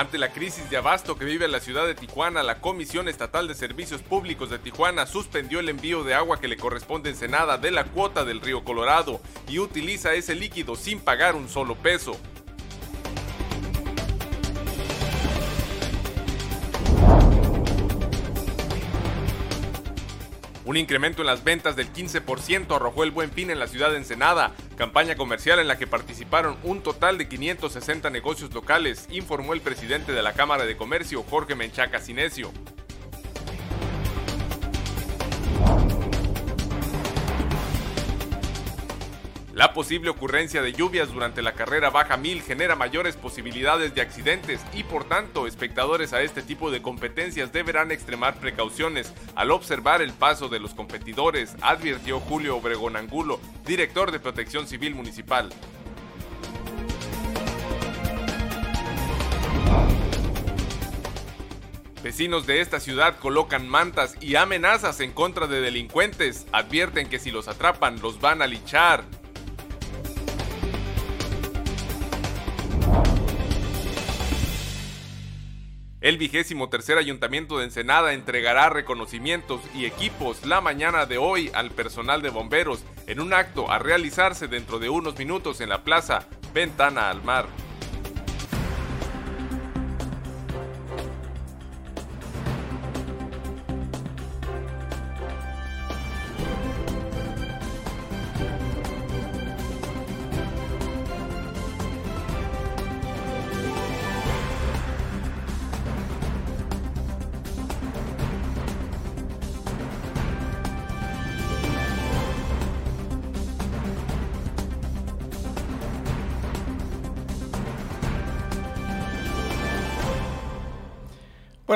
Ante la crisis de abasto que vive la ciudad de Tijuana, la Comisión Estatal de Servicios Públicos de Tijuana suspendió el envío de agua que le corresponde en Ensenada de la cuota del río Colorado y utiliza ese líquido sin pagar un solo peso. Un incremento en las ventas del 15% arrojó el buen fin en la ciudad de Ensenada, campaña comercial en la que participaron un total de 560 negocios locales, informó el presidente de la Cámara de Comercio, Jorge Menchaca Cinesio. La posible ocurrencia de lluvias durante la carrera Baja 1000 genera mayores posibilidades de accidentes y por tanto espectadores a este tipo de competencias deberán extremar precauciones al observar el paso de los competidores, advirtió Julio Obregón Angulo, director de Protección Civil Municipal. Vecinos de esta ciudad colocan mantas y amenazas en contra de delincuentes. Advierten que si los atrapan los van a lichar. El vigésimo tercer ayuntamiento de Ensenada entregará reconocimientos y equipos la mañana de hoy al personal de bomberos en un acto a realizarse dentro de unos minutos en la plaza Ventana al Mar.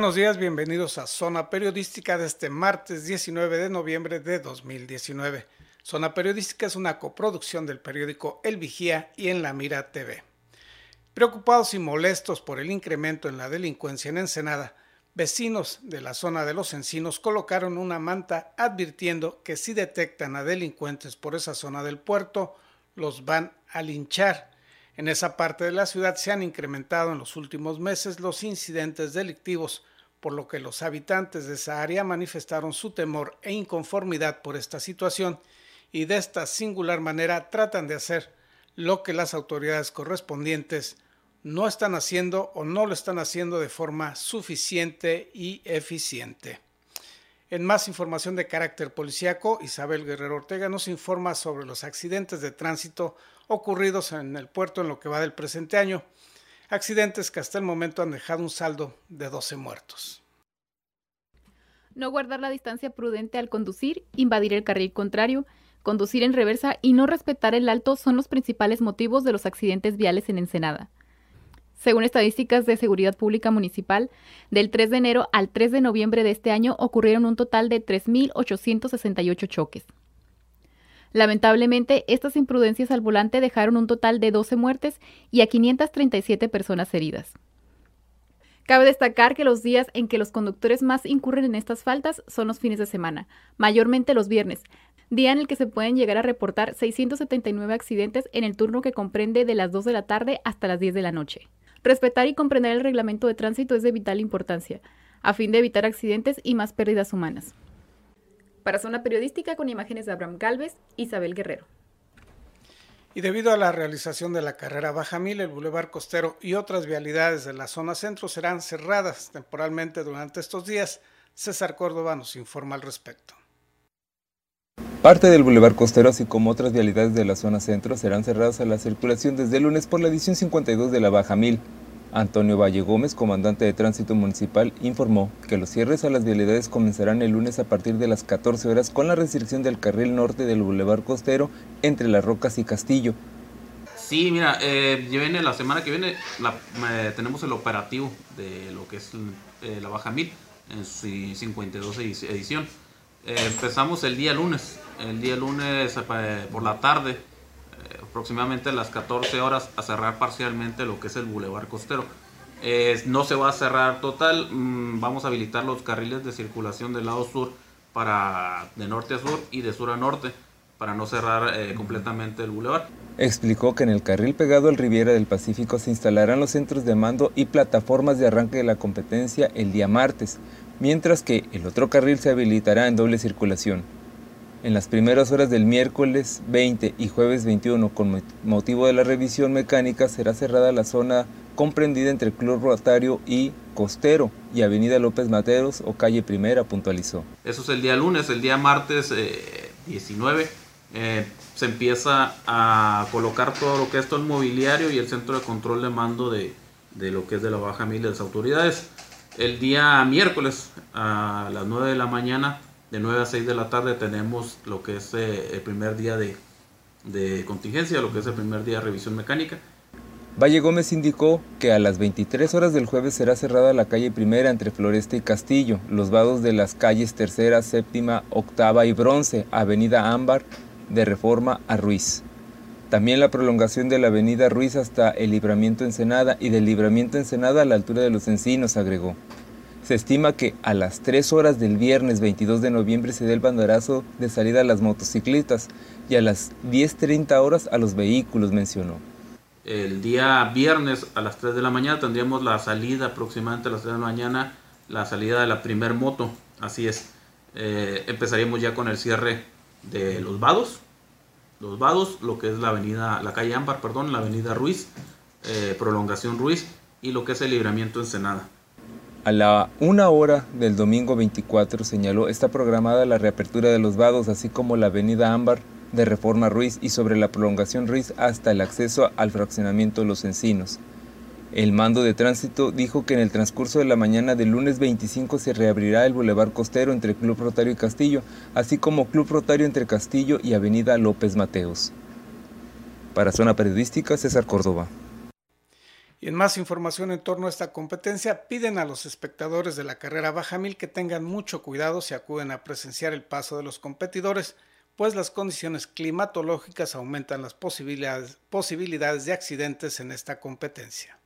Buenos días, bienvenidos a Zona Periodística de este martes 19 de noviembre de 2019. Zona Periodística es una coproducción del periódico El Vigía y en La Mira TV. Preocupados y molestos por el incremento en la delincuencia en Ensenada, vecinos de la zona de los encinos colocaron una manta advirtiendo que si detectan a delincuentes por esa zona del puerto, los van a linchar en esa parte de la ciudad se han incrementado en los últimos meses los incidentes delictivos, por lo que los habitantes de esa área manifestaron su temor e inconformidad por esta situación y de esta singular manera tratan de hacer lo que las autoridades correspondientes no están haciendo o no lo están haciendo de forma suficiente y eficiente. En más información de carácter policíaco, Isabel Guerrero Ortega nos informa sobre los accidentes de tránsito ocurridos en el puerto en lo que va del presente año, accidentes que hasta el momento han dejado un saldo de 12 muertos. No guardar la distancia prudente al conducir, invadir el carril contrario, conducir en reversa y no respetar el alto son los principales motivos de los accidentes viales en Ensenada. Según estadísticas de Seguridad Pública Municipal, del 3 de enero al 3 de noviembre de este año ocurrieron un total de 3.868 choques. Lamentablemente, estas imprudencias al volante dejaron un total de 12 muertes y a 537 personas heridas. Cabe destacar que los días en que los conductores más incurren en estas faltas son los fines de semana, mayormente los viernes, día en el que se pueden llegar a reportar 679 accidentes en el turno que comprende de las 2 de la tarde hasta las 10 de la noche. Respetar y comprender el reglamento de tránsito es de vital importancia, a fin de evitar accidentes y más pérdidas humanas. Para Zona Periodística con imágenes de Abraham Galvez, Isabel Guerrero. Y debido a la realización de la carrera Baja Mil, el Boulevard Costero y otras vialidades de la zona centro serán cerradas temporalmente durante estos días. César Córdoba nos informa al respecto. Parte del Boulevard Costero, así como otras vialidades de la zona centro, serán cerradas a la circulación desde el lunes por la edición 52 de la Baja Mil. Antonio Valle Gómez, comandante de Tránsito Municipal, informó que los cierres a las vialidades comenzarán el lunes a partir de las 14 horas con la restricción del carril norte del Boulevard Costero entre Las Rocas y Castillo. Sí, mira, eh, viene la semana que viene tenemos el operativo de lo que es eh, la Baja Mil en su 52 edición. Eh, empezamos el día lunes, el día lunes eh, por la tarde aproximadamente a las 14 horas a cerrar parcialmente lo que es el bulevar costero. no se va a cerrar total, mm, vamos a habilitar los carriles de circulación del lado sur para de norte a sur y de sur a norte para no cerrar eh, completamente el bulevar. Explicó que en el carril pegado al Riviera del Pacífico se instalarán los centros de mando y plataformas de arranque de la competencia el día martes, mientras que el otro carril se habilitará en doble circulación. En las primeras horas del miércoles 20 y jueves 21, con motivo de la revisión mecánica, será cerrada la zona comprendida entre Club Rotario y Costero y Avenida López Mateos o Calle Primera, puntualizó. Eso es el día lunes, el día martes 19 eh, eh, se empieza a colocar todo lo que es todo el mobiliario y el centro de control de mando de, de lo que es de la Baja Mil de las autoridades. El día miércoles a las 9 de la mañana, de 9 a 6 de la tarde, tenemos lo que es eh, el primer día de, de contingencia, lo que es el primer día de revisión mecánica Valle Gómez indicó que a las 23 horas del jueves será cerrada la calle primera entre Floresta y Castillo, los vados de las calles tercera, séptima, octava y bronce, avenida Ámbar, de Reforma a Ruiz. También la prolongación de la avenida Ruiz hasta el libramiento Ensenada y del libramiento Ensenada a la altura de los encinos, agregó. Se estima que a las 3 horas del viernes 22 de noviembre se dé el banderazo de salida a las motocicletas y a las 10.30 horas a los vehículos, mencionó. El día viernes a las 3 de la mañana tendríamos la salida aproximadamente a las 3 de la mañana, la salida de la primer moto. Así es. Eh, empezaríamos ya con el cierre de los vados. Los vados, lo que es la avenida, la calle Ámbar, perdón, la avenida Ruiz, eh, prolongación Ruiz y lo que es el libramiento Ensenada. A la una hora del domingo 24 señaló está programada la reapertura de los vados, así como la avenida Ámbar de Reforma Ruiz y sobre la prolongación Ruiz hasta el acceso al fraccionamiento Los Encinos. El mando de tránsito dijo que en el transcurso de la mañana del lunes 25 se reabrirá el Boulevard Costero entre Club Rotario y Castillo, así como Club Rotario entre Castillo y Avenida López Mateos. Para Zona Periodística, César Córdoba. Y en más información en torno a esta competencia, piden a los espectadores de la carrera Baja Mil que tengan mucho cuidado si acuden a presenciar el paso de los competidores pues las condiciones climatológicas aumentan las posibilidades, posibilidades de accidentes en esta competencia.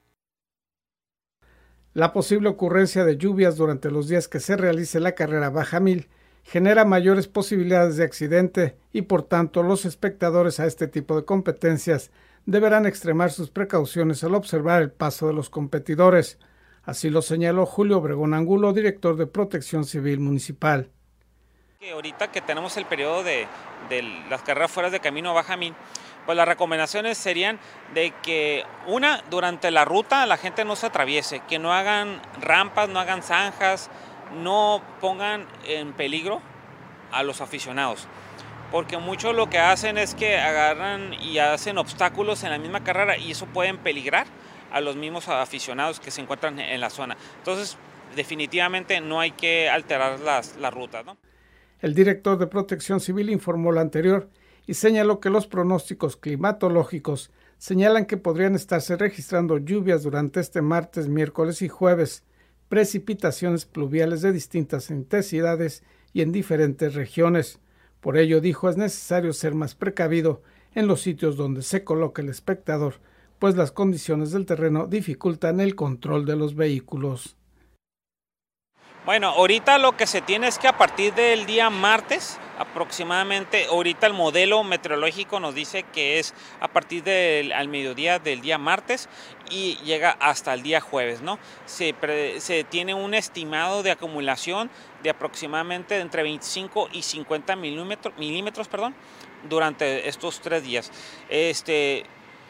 La posible ocurrencia de lluvias durante los días que se realice la carrera Baja Mil genera mayores posibilidades de accidente y por tanto los espectadores a este tipo de competencias deberán extremar sus precauciones al observar el paso de los competidores. Así lo señaló Julio Obregón Angulo, director de Protección Civil Municipal. Ahorita que tenemos el periodo de, las carreras fuera de camino a Bajamín, pues las recomendaciones serían de que una, durante la ruta la gente no se atraviese, que no hagan rampas, no hagan zanjas, no pongan en peligro a los aficionados. Porque muchos lo que hacen es que agarran y hacen obstáculos en la misma carrera y eso puede peligrar a los mismos aficionados que se encuentran en la zona. Entonces, definitivamente no hay que alterar las, las rutas. El director de Protección Civil informó lo anterior y señaló que los pronósticos climatológicos señalan que podrían estarse registrando lluvias durante este martes, miércoles y jueves, precipitaciones pluviales de distintas intensidades y en diferentes regiones. Por ello, dijo, es necesario ser más precavido en los sitios donde se coloca el espectador, pues las condiciones del terreno dificultan el control de los vehículos. Bueno, ahorita lo que se tiene es que a partir del día martes, aproximadamente, ahorita el modelo meteorológico nos dice que es a partir del al mediodía del día martes y llega hasta el día jueves, ¿no? Se, se tiene un estimado de acumulación de aproximadamente entre 25 y 50 milímetros, milímetros perdón, durante estos tres días. Este,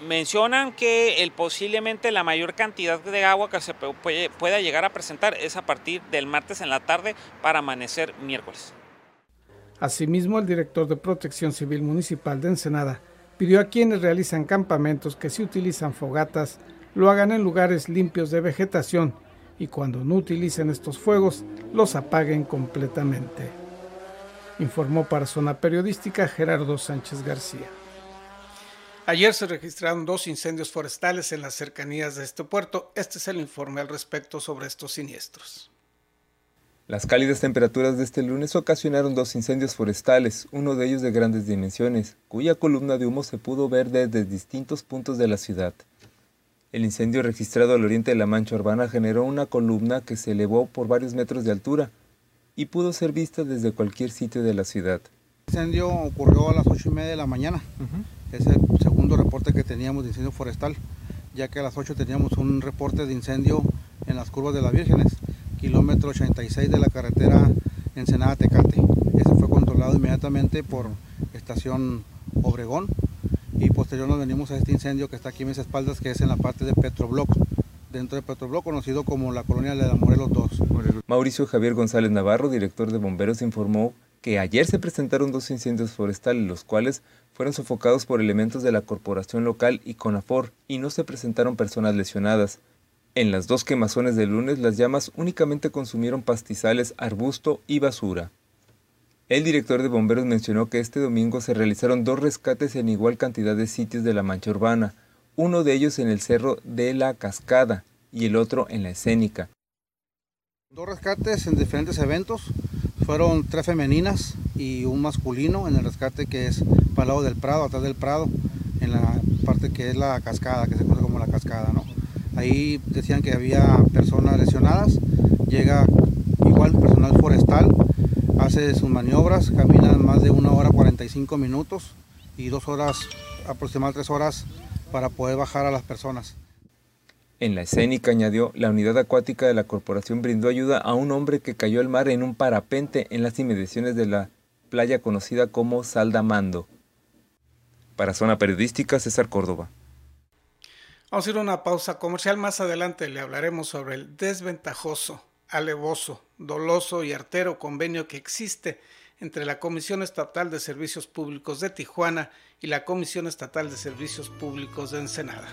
Mencionan que el, posiblemente la mayor cantidad de agua que se puede, pueda llegar a presentar es a partir del martes en la tarde para amanecer miércoles. Asimismo, el director de Protección Civil Municipal de Ensenada pidió a quienes realizan campamentos que si utilizan fogatas lo hagan en lugares limpios de vegetación y cuando no utilicen estos fuegos los apaguen completamente. Informó para Zona Periodística Gerardo Sánchez García. Ayer se registraron dos incendios forestales en las cercanías de este puerto. Este es el informe al respecto sobre estos siniestros. Las cálidas temperaturas de este lunes ocasionaron dos incendios forestales, uno de ellos de grandes dimensiones, cuya columna de humo se pudo ver desde distintos puntos de la ciudad. El incendio registrado al oriente de la mancha urbana generó una columna que se elevó por varios metros de altura y pudo ser vista desde cualquier sitio de la ciudad. El incendio ocurrió a las ocho y media de la mañana. Es el segundo segundo reporte que teníamos de incendio forestal, ya que a las 8 teníamos un reporte de incendio en las curvas de las Vírgenes, kilómetro 86 de la carretera Ensenada-Tecate. Ese fue controlado inmediatamente por estación Obregón y posterior nos venimos a este incendio que está aquí en mis espaldas, que es en la parte de Petrobloc, dentro de Petrobloc, conocido como la colonia de la Morelos 2. Mauricio Javier González Navarro, director de bomberos, informó que ayer se presentaron dos incendios forestales, los cuales fueron sofocados por elementos de la corporación local y CONAFOR, y no se presentaron personas lesionadas. En las dos quemazones del lunes, las llamas únicamente consumieron pastizales, arbusto y basura. El director de bomberos mencionó que este domingo se realizaron dos rescates en igual cantidad de sitios de la mancha urbana, uno de ellos en el cerro de la Cascada y el otro en la escénica. Dos rescates en diferentes eventos, fueron tres femeninas y un masculino en el rescate que es para el lado del Prado, atrás del Prado, en la parte que es la cascada, que se conoce como la cascada. ¿no? Ahí decían que había personas lesionadas, llega igual personal forestal hace sus maniobras, camina más de una hora 45 minutos y dos horas, aproximadamente tres horas para poder bajar a las personas. En la escénica, añadió, la unidad acuática de la corporación brindó ayuda a un hombre que cayó al mar en un parapente en las inmediaciones de la playa conocida como Saldamando. Para Zona Periodística, César Córdoba. Vamos a ir a una pausa comercial. Más adelante le hablaremos sobre el desventajoso alevoso, doloso y artero convenio que existe entre la Comisión Estatal de Servicios Públicos de Tijuana y la Comisión Estatal de Servicios Públicos de Ensenada.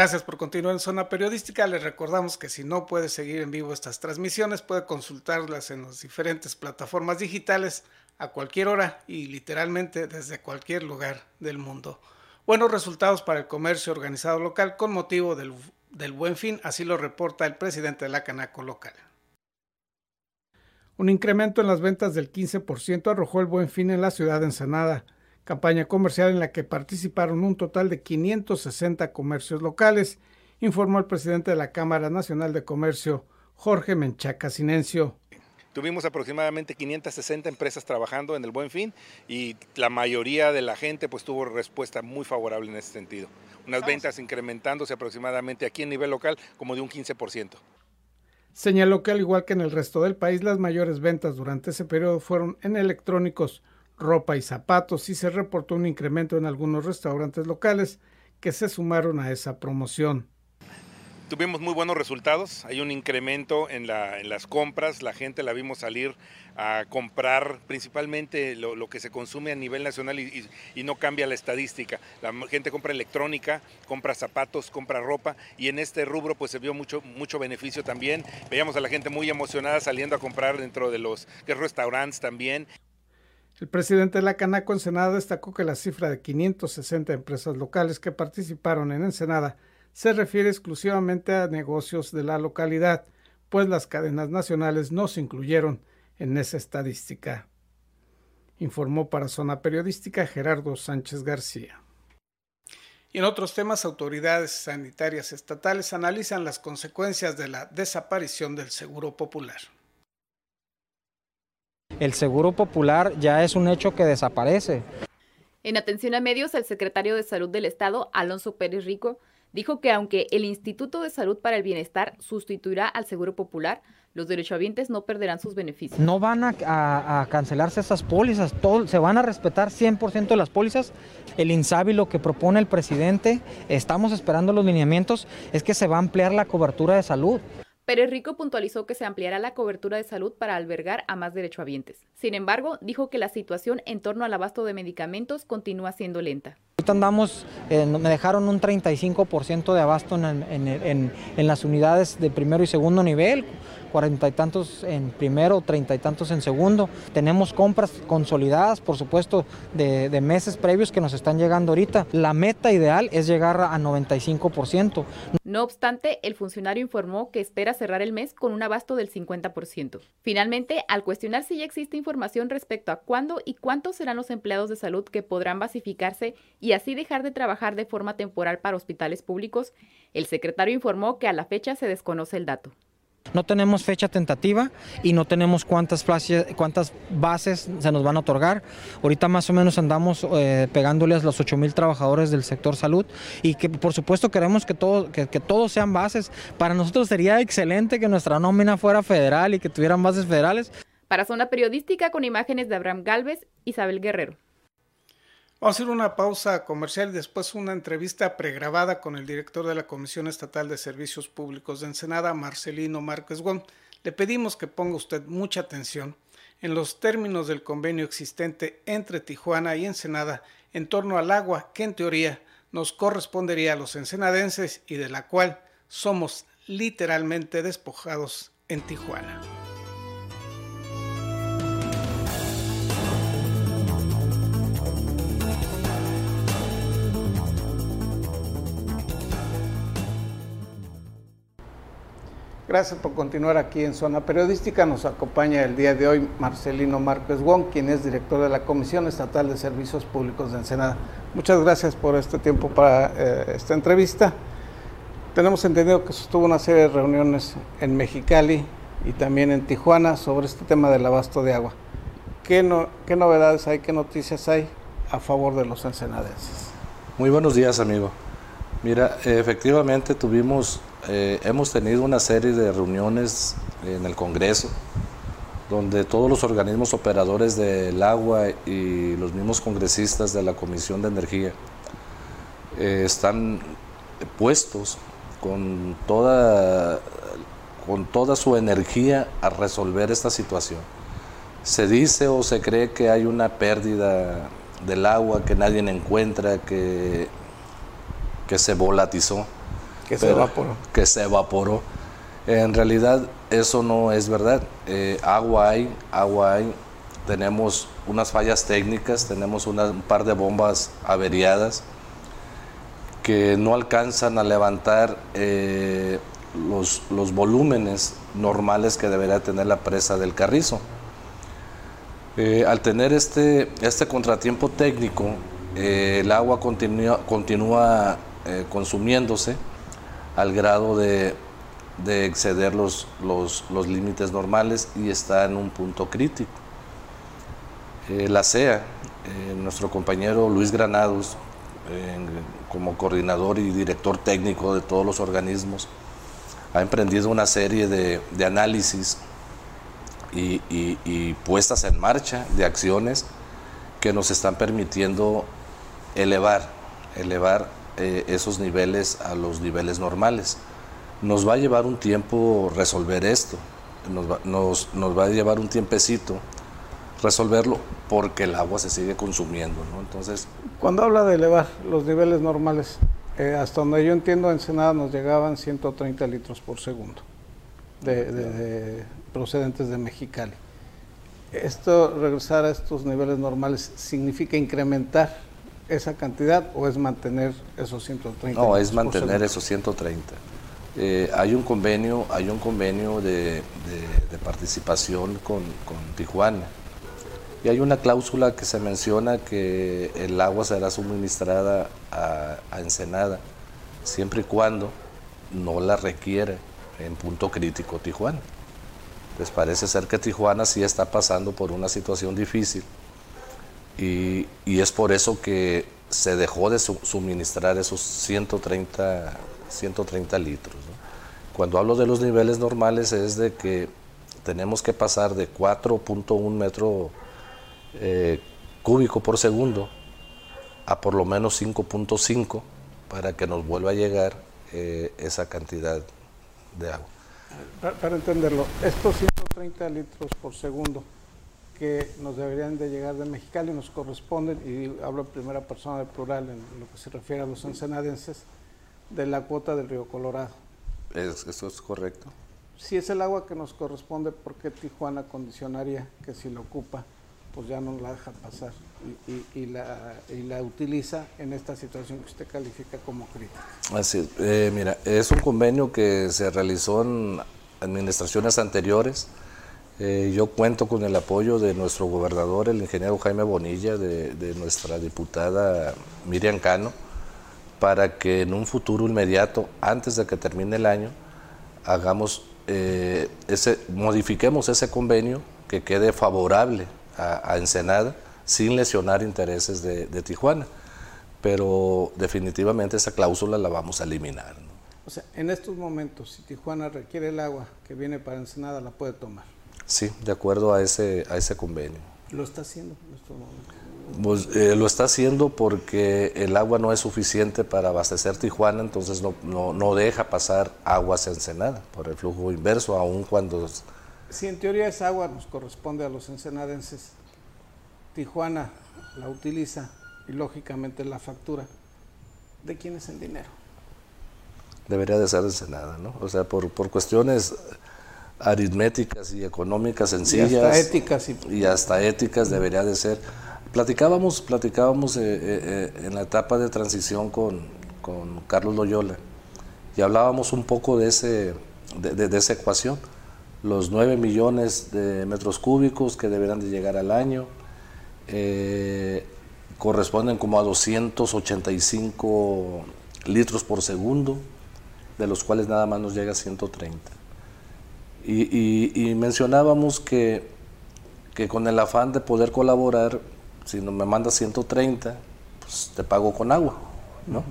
Gracias por continuar en Zona Periodística. Les recordamos que si no puede seguir en vivo estas transmisiones, puede consultarlas en las diferentes plataformas digitales a cualquier hora y literalmente desde cualquier lugar del mundo. Buenos resultados para el comercio organizado local con motivo del, del buen fin, así lo reporta el presidente de la Canaco local. Un incremento en las ventas del 15% arrojó el buen fin en la ciudad de Ensenada campaña comercial en la que participaron un total de 560 comercios locales, informó el presidente de la Cámara Nacional de Comercio, Jorge Menchaca Sinencio. Tuvimos aproximadamente 560 empresas trabajando en el Buen Fin y la mayoría de la gente pues tuvo respuesta muy favorable en ese sentido. Unas ventas incrementándose aproximadamente aquí en nivel local como de un 15%. Señaló que al igual que en el resto del país, las mayores ventas durante ese periodo fueron en electrónicos, ropa y zapatos y se reportó un incremento en algunos restaurantes locales que se sumaron a esa promoción. Tuvimos muy buenos resultados, hay un incremento en, las compras, la gente la vimos salir a comprar principalmente lo, que se consume a nivel nacional y, no cambia la estadística. La gente compra electrónica, compra zapatos, compra ropa y en este rubro pues se vio mucho, mucho beneficio también. Veíamos a la gente muy emocionada saliendo a comprar dentro de los restaurantes también. El presidente de la Canaco Ensenada destacó que la cifra de 560 empresas locales que participaron en Ensenada se refiere exclusivamente a negocios de la localidad, pues las cadenas nacionales no se incluyeron en esa estadística. Informó para Zona Periodística Gerardo Sánchez García. Y en otros temas, autoridades sanitarias estatales analizan las consecuencias de la desaparición del Seguro Popular el Seguro Popular ya es un hecho que desaparece. En atención a medios, el secretario de Salud del Estado, Alonso Pérez Rico, dijo que aunque el Instituto de Salud para el Bienestar sustituirá al Seguro Popular, los derechohabientes no perderán sus beneficios. No van a, cancelarse esas pólizas, todo, se van a respetar 100% de las pólizas. El INSABI lo que propone el presidente, estamos esperando los lineamientos, es que se va a ampliar la cobertura de salud. Pérez Rico puntualizó que se ampliará la cobertura de salud para albergar a más derechohabientes. Sin embargo, dijo que la situación en torno al abasto de medicamentos continúa siendo lenta. Ahorita andamos, eh, me dejaron un 35% de abasto en, en las unidades de primero y segundo nivel, cuarenta y tantos en primero, treinta y tantos en segundo. Tenemos compras consolidadas, por supuesto, de, meses previos que nos están llegando ahorita. La meta ideal es llegar a 95%. No obstante, el funcionario informó que espera cerrar el mes con un abasto del 50%. Finalmente, al cuestionar si ya existe información respecto a cuándo y cuántos serán los empleados de salud que podrán basificarse y y así dejar de trabajar de forma temporal para hospitales públicos, el secretario informó que a la fecha se desconoce el dato. No tenemos fecha tentativa y no tenemos cuántas, cuántas bases se nos van a otorgar. Ahorita más o menos andamos eh, pegándoles a los 8 mil trabajadores del sector salud y que por supuesto queremos que, todo, que, que todos sean bases. Para nosotros sería excelente que nuestra nómina fuera federal y que tuvieran bases federales. Para Zona Periodística con imágenes de Abraham Galvez, Isabel Guerrero. Vamos a hacer una pausa comercial y después una entrevista pregrabada con el director de la Comisión Estatal de Servicios Públicos de Ensenada, Marcelino Márquez Gómez. Le pedimos que ponga usted mucha atención en los términos del convenio existente entre Tijuana y Ensenada en torno al agua que en teoría nos correspondería a los ensenadenses y de la cual somos literalmente despojados en Tijuana. Gracias por continuar aquí en Zona Periodística. Nos acompaña el día de hoy Marcelino Márquez Wong, quien es director de la Comisión Estatal de Servicios Públicos de Ensenada. Muchas gracias por este tiempo para eh, esta entrevista. Tenemos entendido que sostuvo una serie de reuniones en Mexicali y también en Tijuana sobre este tema del abasto de agua. ¿Qué, no, qué novedades hay, qué noticias hay a favor de los ensenadenses? Muy buenos días, amigo. Mira, efectivamente tuvimos eh, hemos tenido una serie de reuniones en el Congreso donde todos los organismos operadores del agua y los mismos congresistas de la Comisión de Energía eh, están puestos con toda, con toda su energía a resolver esta situación. Se dice o se cree que hay una pérdida del agua que nadie encuentra, que, que se volatizó que se evaporó. Que se evaporó. En realidad eso no es verdad. Eh, agua hay, agua hay. Tenemos unas fallas técnicas, tenemos un par de bombas averiadas que no alcanzan a levantar eh, los, los, volúmenes normales que debería tener la presa del Carrizo. Eh, al tener este, este contratiempo técnico, el agua continúa, continúa consumiéndose al grado de, exceder los, límites normales y está en un punto crítico. Eh, la CEA, eh, nuestro compañero Luis Granados, como coordinador y director técnico de todos los organismos, ha emprendido una serie de, análisis y, puestas en marcha de acciones que nos están permitiendo elevar, elevar eh, esos niveles a los niveles normales. Nos va a llevar un tiempo resolver esto, nos va, nos, va a llevar un tiempecito resolverlo porque el agua se sigue consumiendo. ¿no? Entonces, Cuando habla de elevar los niveles normales, eh, hasta donde yo entiendo, en Senada nos llegaban 130 litros por segundo de, procedentes de Mexicali. ¿Esto, regresar a estos niveles normales, significa incrementar esa cantidad o es mantener esos 130? No, es mantener esos 130. Eh, hay un convenio, hay un convenio de, participación con, Tijuana y hay una cláusula que se menciona que el agua será suministrada a, a Ensenada siempre y cuando no la requiere en punto crítico Tijuana. Pues parece ser que Tijuana sí está pasando por una situación difícil y, es por eso que se dejó de suministrar esos 130, 130 litros. Cuando hablo de los niveles normales es de que tenemos que pasar de 4.1 metro eh, cúbico por segundo a por lo menos 5.5 para que nos vuelva a llegar eh, esa cantidad de agua. para entenderlo, estos 130 litros por segundo, que nos deberían de llegar de Mexicali nos corresponden, y hablo en primera persona del plural en lo que se refiere a los ensenadenses, de la cuota del río Colorado. eso es correcto. Si es el agua que nos corresponde, ¿por qué Tijuana condicionaría que si lo ocupa, pues ya no la deja pasar y, la, y la utiliza en esta situación que usted califica como crítica? Así es. Eh, mira, es un convenio que se realizó en administraciones anteriores Eh, yo cuento con el apoyo de nuestro gobernador, el ingeniero Jaime Bonilla, de, nuestra diputada Miriam Cano, para que en un futuro inmediato, antes de que termine el año, hagamos eh, ese, modifiquemos ese convenio que quede favorable a, Ensenada sin lesionar intereses de, Tijuana. Pero definitivamente esa cláusula la vamos a eliminar. O sea, en estos momentos, si Tijuana requiere el agua que viene para Ensenada, la puede tomar. Sí, de acuerdo a ese, a ese convenio. ¿Lo está haciendo en estos momentos? Pues, eh, lo está haciendo porque el agua no es suficiente para abastecer Tijuana, entonces no, no, no deja pasar agua hacia Ensenada por el flujo inverso, aun cuando... Si en teoría esa agua nos corresponde a los ensenadenses, Tijuana la utiliza y lógicamente la factura, ¿de quién es el dinero? Debería de ser Ensenada, ¿no? O sea, por, por cuestiones aritméticas y económicas sencillas. Y hasta éticas. Y, hasta éticas debería de ser. Platicábamos, platicábamos eh, eh, eh, en la etapa de transición con, con, Carlos Loyola y hablábamos un poco de, ese, de, esa ecuación. Los 9 millones de metros cúbicos que deberán de llegar al año corresponden como a 285 litros por segundo, de los cuales nada más nos llega a 130. Y, mencionábamos que, que, con el afán de poder colaborar, si no me manda 130, pues te pago con agua, ¿no?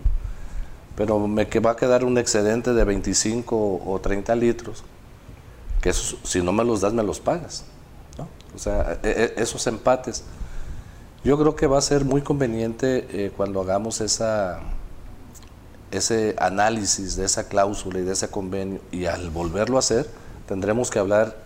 Pero me que va a quedar un excedente de 25 o 30 litros, que si no me los das, me los pagas, ¿no? O sea, e, e, esos empates. Yo creo que va a ser muy conveniente eh, cuando hagamos esa, ese análisis de esa cláusula y de ese convenio y al volverlo a hacer, tendremos que hablar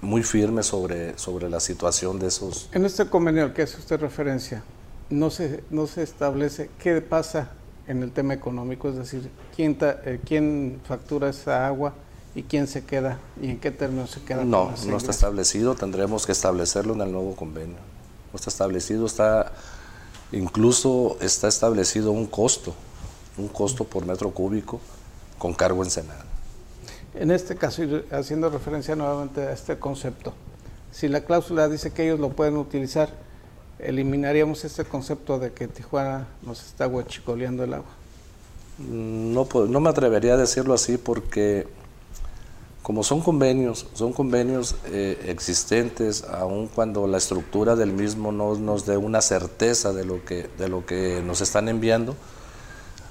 muy firme sobre, sobre la situación de esos. En este convenio al que hace usted referencia, no se, no se establece qué pasa en el tema económico, es decir, quién, eh, quién factura esa agua y quién se queda y en qué términos se queda. No, no está establecido, tendremos que establecerlo en el nuevo convenio. No está establecido, está incluso está establecido un costo, un costo por metro cúbico con cargo en Senado. En este caso, haciendo referencia nuevamente a este concepto, si la cláusula dice que ellos lo pueden utilizar, eliminaríamos este concepto de que Tijuana nos está huachicoleando el agua. No, no me atrevería a decirlo así porque como son convenios, son convenios eh, existentes, aun cuando la estructura del mismo no nos dé una certeza de lo, que, de lo que nos están enviando,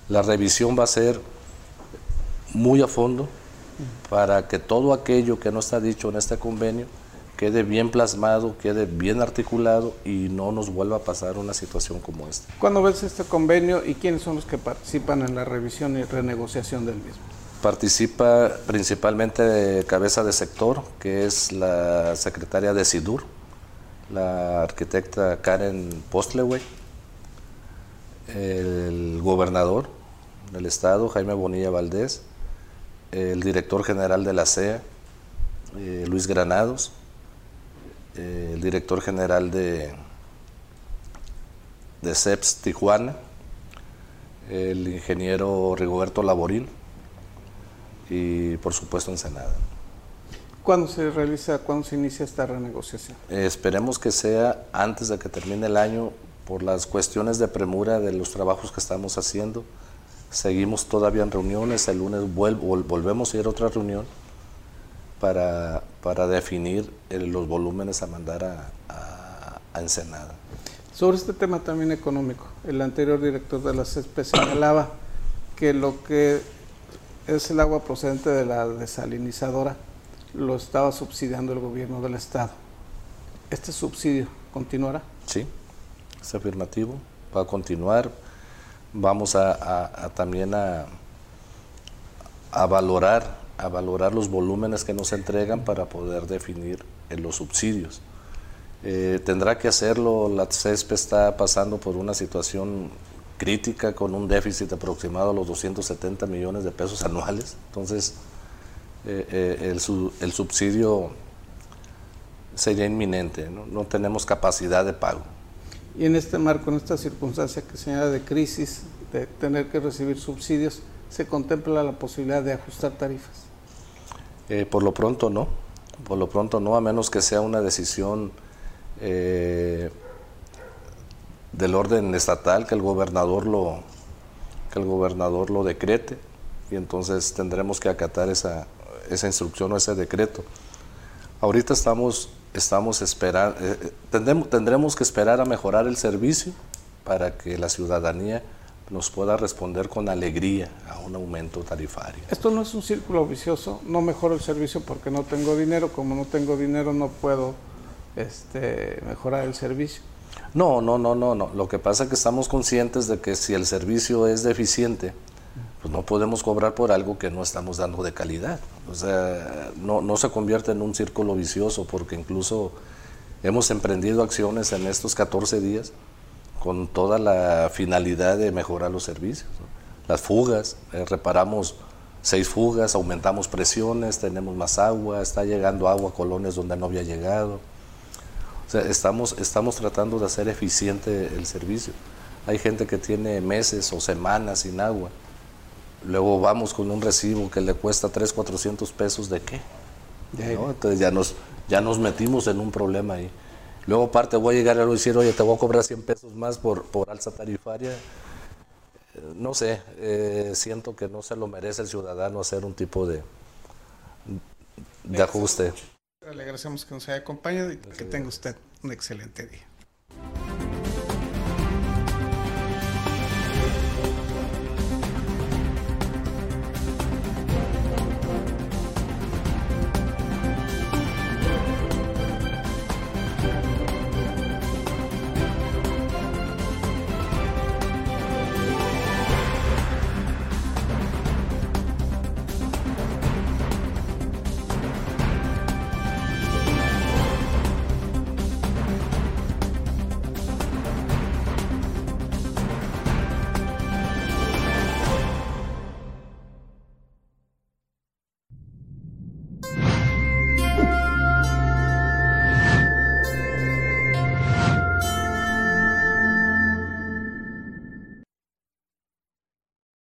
la revisión va a ser muy a fondo, para que todo aquello que no está dicho en este convenio quede bien plasmado, quede bien articulado y no nos vuelva a pasar una situación como esta. ¿Cuándo ves este convenio y quiénes son los que participan en la revisión y renegociación del mismo? Participa principalmente cabeza de sector, que es la secretaria de SIDUR, la arquitecta Karen Postlewey, el gobernador del estado, Jaime Bonilla Valdés, el director general de la CEA, eh, Luis Granados, eh, el director general de, de CEPS Tijuana, el ingeniero Rigoberto Laborín y por supuesto Ensenada. ¿Cuándo se realiza, cuándo se inicia esta renegociación? Eh, esperemos que sea antes de que termine el año por las cuestiones de premura de los trabajos que estamos haciendo Seguimos todavía en reuniones, el lunes volvemos a ir a otra reunión para, para definir los volúmenes a mandar a, a, Ensenada. Sobre este tema también económico, el anterior director de la CESPE señalaba que lo que es el agua procedente de la desalinizadora lo estaba subsidiando el gobierno del estado. ¿Este subsidio continuará? Sí, es afirmativo, va a continuar vamos a, también a, a, valorar, a valorar los volúmenes que nos entregan para poder definir los subsidios. Eh, tendrá que hacerlo, la CESP está pasando por una situación crítica con un déficit aproximado a los 270 millones de pesos anuales, entonces eh, eh, el, el, subsidio sería inminente, ¿no? no tenemos capacidad de pago. Y en este marco, en esta circunstancia que señala de crisis, de tener que recibir subsidios, ¿se contempla la posibilidad de ajustar tarifas? Eh, por lo pronto no, por lo pronto no, a menos que sea una decisión eh, del orden estatal, que el gobernador lo, que el gobernador lo decrete y entonces tendremos que acatar esa, esa instrucción o ese decreto. Ahorita estamos, estamos esperando, eh, eh, tendremos, tendremos que esperar a mejorar el servicio para que la ciudadanía nos pueda responder con alegría a un aumento tarifario. Esto no es un círculo vicioso, no mejoro el servicio porque no tengo dinero, como no tengo dinero no puedo este, mejorar el servicio. No, no, no, no, no. Lo que pasa es que estamos conscientes de que si el servicio es deficiente, pues no podemos cobrar por algo que no estamos dando de calidad. O sea, no, no se convierte en un círculo vicioso porque incluso hemos emprendido acciones en estos 14 días con toda la finalidad de mejorar los servicios. Las fugas, eh, reparamos seis fugas, aumentamos presiones, tenemos más agua, está llegando agua a colonias donde no había llegado. O sea, estamos, estamos tratando de hacer eficiente el servicio. Hay gente que tiene meses o semanas sin agua. Luego vamos con un recibo que le cuesta 3, 400 pesos de qué. Entonces ya nos, ya nos metimos en un problema ahí. Luego aparte voy a llegar a decir, oye, te voy a cobrar 100 pesos más por, por alza tarifaria. Eh, no sé, eh, siento que no se lo merece el ciudadano hacer un tipo de, de ajuste. Le agradecemos que nos haya acompañado y que tenga usted un excelente día.